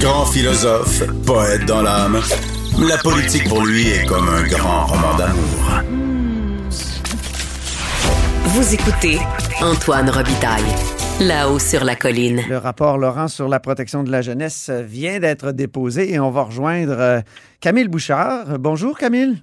Grand philosophe, poète dans l'âme, la politique pour lui est comme un grand roman d'amour. Vous écoutez Antoine Robitaille, là-haut sur la colline. Le rapport Laurent sur la protection de la jeunesse vient d'être déposé et on va rejoindre euh, Camille Bouchard. Bonjour Camille.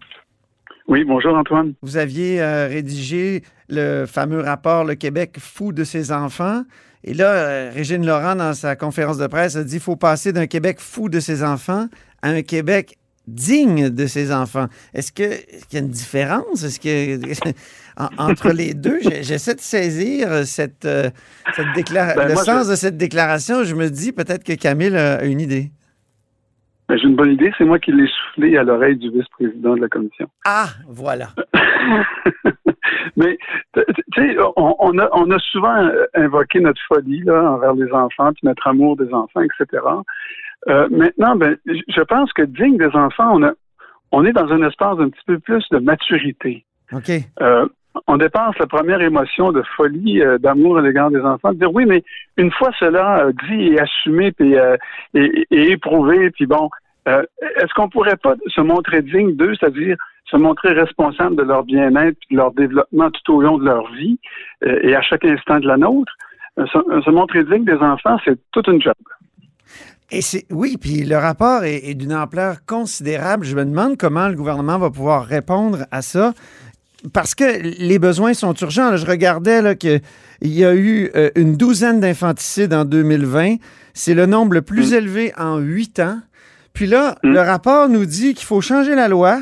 Oui, bonjour Antoine. Vous aviez euh, rédigé le fameux rapport Le Québec fou de ses enfants. Et là, euh, Régine Laurent, dans sa conférence de presse, a dit qu'il faut passer d'un Québec fou de ses enfants à un Québec digne de ses enfants. Est-ce qu'il y a une différence? Est-ce que entre les deux, j'essaie de saisir cette, euh, ben, le sens de cette déclaration. Je me dis peut-être que Camille a une idée. Ben, j'ai une bonne idée, c'est moi qui l'ai soufflé à l'oreille du vice-président de la commission. Ah, voilà. Mais, tu sais, on, a, on a souvent invoqué notre folie là, envers les enfants, puis notre amour des enfants, etc. Euh, maintenant, ben, je pense que digne des enfants, on, a, on est dans un espace d'un petit peu plus de maturité. OK. Euh, on dépasse la première émotion de folie, euh, d'amour à l'égard des enfants, de dire oui, mais une fois cela dit et assumé, puis et, et, éprouvé, puis bon, est-ce qu'on pourrait pas se montrer digne d'eux, c'est-à-dire se montrer responsable de leur bien-être et de leur développement tout au long de leur vie et à chaque instant de la nôtre? Se, montrer digne des enfants, c'est toute une job. Et c'est oui, puis le rapport est, d'une ampleur considérable. Je me demande comment le gouvernement va pouvoir répondre à ça. Parce que les besoins sont urgents. je regardais qu'il y a eu euh, une douzaine d'infanticides en 2020. C'est le nombre le plus mm. élevé en huit ans. Puis là, mm. le rapport nous dit qu'il faut changer la loi,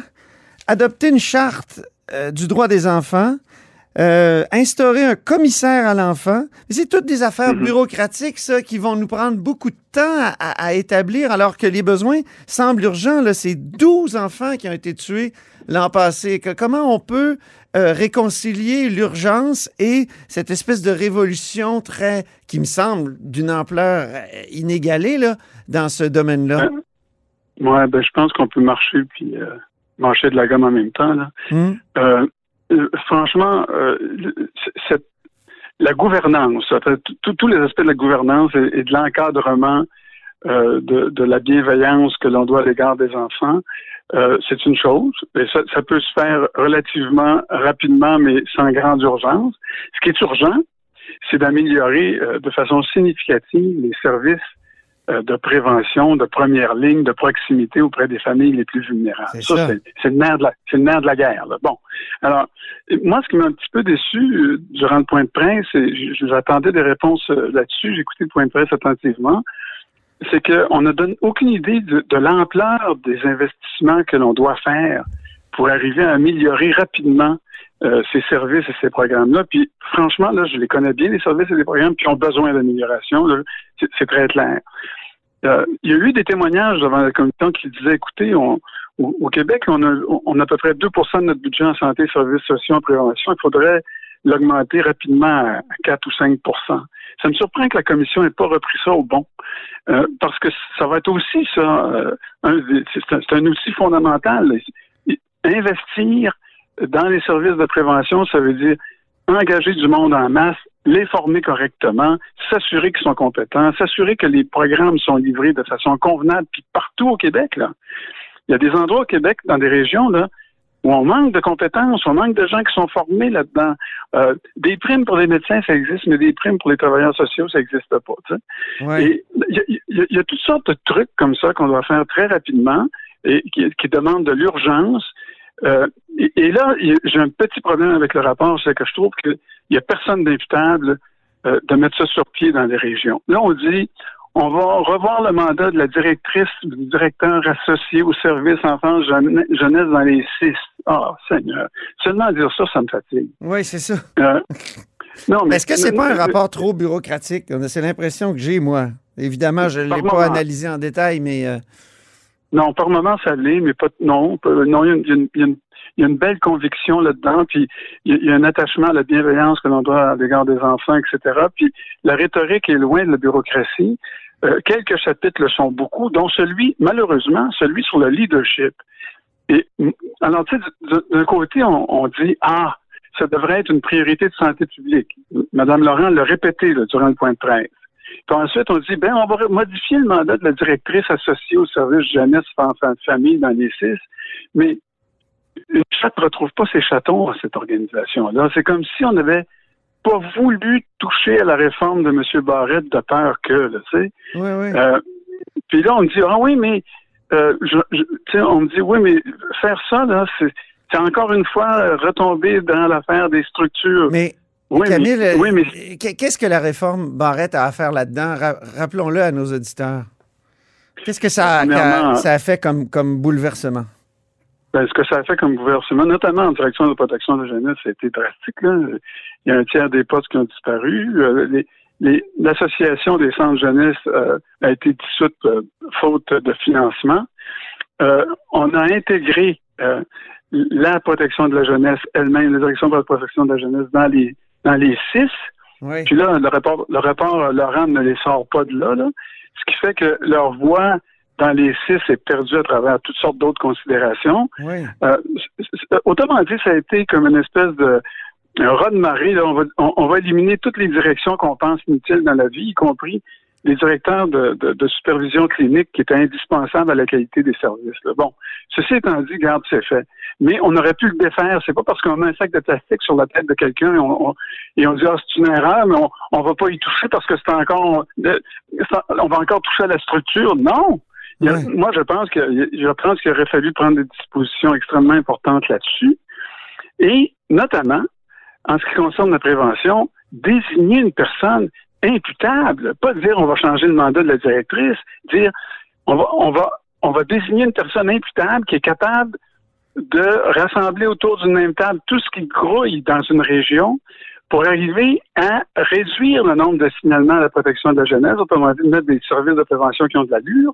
adopter une charte euh, du droit des enfants, euh, instaurer un commissaire à l'enfant. C'est toutes des affaires mhm. bureaucratiques, ça, qui vont nous prendre beaucoup de temps à, établir, alors que les besoins semblent urgents. C'est 12 enfants qui ont été tués l'an passé. comment on peut euh, réconcilier l'urgence et cette espèce de révolution très, qui me semble d'une ampleur inégalée là, dans ce domaine-là? Oui, ben, je pense qu'on peut marcher puis marcher de la gomme en même temps. Là. Hmm. Euh, franchement, euh, la gouvernance, tous les aspects de la gouvernance et, de l'encadrement euh, de, la bienveillance que l'on doit à l'égard des enfants, c'est une chose. Et ça, ça, peut se faire relativement rapidement, mais sans grande urgence. Ce qui est urgent, c'est d'améliorer de façon significative les services euh, de prévention, de première ligne, de proximité auprès des familles les plus vulnérables. Ça, c'est le nerf de la, c'est le nerf de la guerre. Là. Bon, alors moi, ce qui m'a un petit peu déçu euh, durant le point de presse, et j'attendais des réponses euh, là-dessus, j'ai écouté le point de presse attentivement, c'est qu'on ne donne aucune idée de, de l'ampleur des investissements que l'on doit faire pour arriver à améliorer rapidement euh, ces services et ces programmes-là. Puis franchement, là, je les connais bien, les services et les programmes qui ont besoin d'amélioration. C'est très clair. Euh, il y a eu des témoignages devant la commission qui disaient, écoutez, au, Québec, on a, à peu près 2% de notre budget en santé, services sociaux, en prévention. Il faudrait l'augmenter rapidement à 4 ou 5% Ça me surprend que la commission n'ait pas repris ça au bon, euh, parce que ça va être aussi ça, c'est un, outil fondamental. Investir dans les services de prévention, ça veut dire engager du monde en masse, les former correctement, s'assurer qu'ils sont compétents, s'assurer que les programmes sont livrés de façon convenable, puis partout au Québec, là. Il y a des endroits au Québec, dans des régions, là, où on manque de compétences, on manque de gens qui sont formés là-dedans. Euh, des primes pour les médecins, ça existe, mais des primes pour les travailleurs sociaux, ça n'existe pas. il y, a toutes sortes de trucs comme ça qu'on doit faire très rapidement et qui, qui demandent de l'urgence euh, et, là, j'ai un petit problème avec le rapport, c'est que je trouve qu'il n'y a personne d'imputable euh, de mettre ça sur pied dans les régions. Là, on dit, on va revoir le mandat de la directrice, du directeur associé au service enfance jeunesse dans les six. Ah, Seigneur. Seulement dire ça, ça me fatigue. Oui, c'est ça. Euh, non, mais est-ce que c'est pas un rapport trop bureaucratique? C'est l'impression que j'ai, moi. Évidemment, je ne l'ai pas analysé en détail, mais. Non, par moment, ça l'est, mais pas non. Non, il y, a une, belle conviction là-dedans, puis il y, a un attachement à la bienveillance que l'on doit à l'égard des enfants, etc. Puis la rhétorique est loin de la bureaucratie. Euh, quelques chapitres le sont beaucoup, dont celui, malheureusement, celui sur le leadership. Et alors, tu sais, d'un côté, on, dit ah, ça devrait être une priorité de santé publique. Madame Laurent l'a répété là, durant le point de presse. Puis ensuite, on dit, ben, on va modifier le mandat de la directrice associée au service jeunesse, enfants, famille dans les six. Mais une chatte ne retrouve pas ses chatons à cette organisation-là. C'est comme si on n'avait pas voulu toucher à la réforme de M. Barrette de peur que, tu sais. Oui, oui. Euh, puis là, on me dit, ah oui, mais, euh, je, on me dit, oui, mais faire ça, là, c'est c'est encore une fois retomber dans l'affaire des structures. Mais oui, Camille, mais, oui, mais... qu'est-ce que la réforme Barrette a à faire là-dedans? Rappelons-le à nos auditeurs. Qu'est-ce que ça a, ça a fait comme, comme bouleversement? Ben, ce que ça a fait comme bouleversement, notamment en direction de la protection de la jeunesse, ça a été drastique. Là. Il y a un tiers des postes qui ont disparu. Euh, l'association des centres jeunesse euh, a été dissoute euh, faute de financement. on a intégré la protection de la jeunesse elle-même, la direction de la protection de la jeunesse dans les dans les six. Puis là, le rapport, le rapport Laurent ne les sort pas de là, là, ce qui fait que leur voix dans les six est perdue à travers toutes sortes d'autres considérations. Euh, autrement dit, ça a été comme une espèce de un raz de marée. Là, on, va, on va éliminer toutes les directions qu'on pense inutiles dans la vie, y compris les directeurs de, de, supervision clinique qui étaient indispensables à la qualité des services. Bon, ceci étant dit, garde, c'est fait. Mais on aurait pu le défaire. C'est pas parce qu'on met un sac de plastique sur la tête de quelqu'un et on, et on dit ah c'est une erreur, mais on, on va pas y toucher parce que c'est encore on va encore toucher à la structure. Non. moi, je pense que je pense qu'il aurait fallu prendre des dispositions extrêmement importantes là-dessus. Et notamment, en ce qui concerne la prévention, désigner une personne imputable, pas dire on va changer le mandat de la directrice, dire on va, on va, on va désigner une personne imputable qui est capable de rassembler autour d'une même table tout ce qui grouille dans une région pour arriver à réduire le nombre de signalements à la protection de la jeunesse, autrement dit, mettre des services de prévention qui ont de l'allure.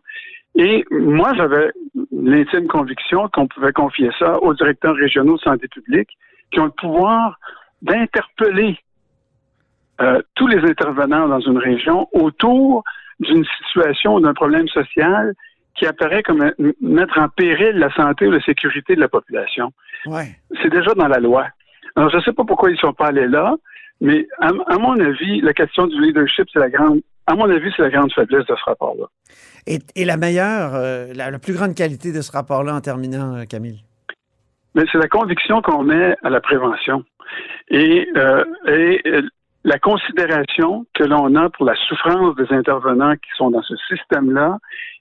Et moi, j'avais l'intime conviction qu'on pouvait confier ça aux directeurs régionaux de santé publique qui ont le pouvoir d'interpeller euh, tous les intervenants dans une région autour d'une situation ou d'un problème social qui apparaît comme mettre en péril la santé ou la sécurité de la population. Ouais. C'est déjà dans la loi. Alors, je ne sais pas pourquoi ils ne sont pas allés là, mais à, mon avis, la question du leadership, c'est la grande, à mon avis, c'est la grande faiblesse de ce rapport-là. Et, la meilleure, euh, la, plus grande qualité de ce rapport-là en terminant, euh, Camille? Mais c'est la conviction qu'on met à la prévention. Et, euh, et la considération que l'on a pour la souffrance des intervenants qui sont dans ce système-là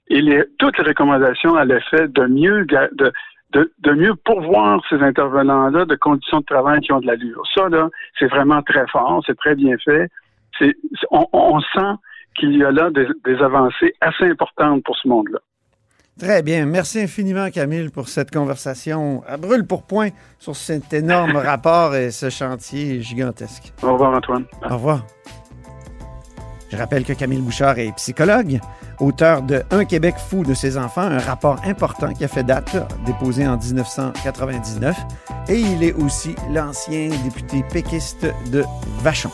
et les, toutes les recommandations à l'effet de mieux de, de, mieux pourvoir ces intervenants-là de conditions de travail qui ont de l'allure. Ça, là, c'est vraiment très fort, c'est très bien fait. C'est, on, sent qu'il y a là des, des avancées assez importantes pour ce monde-là. Très bien. Merci infiniment, Camille, pour cette conversation à brûle pour point sur cet énorme rapport et ce chantier gigantesque. Au revoir, Antoine. Au revoir. Je rappelle que Camille Bouchard est psychologue, auteur de Un Québec fou de ses enfants, un rapport important qui a fait date, déposé en 1999, et il est aussi l'ancien député péquiste de Vachon.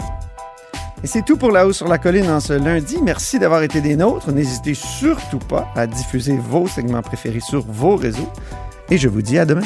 Et c'est tout pour La Haut sur la Colline en ce lundi. Merci d'avoir été des nôtres. N'hésitez surtout pas à diffuser vos segments préférés sur vos réseaux. Et je vous dis à demain.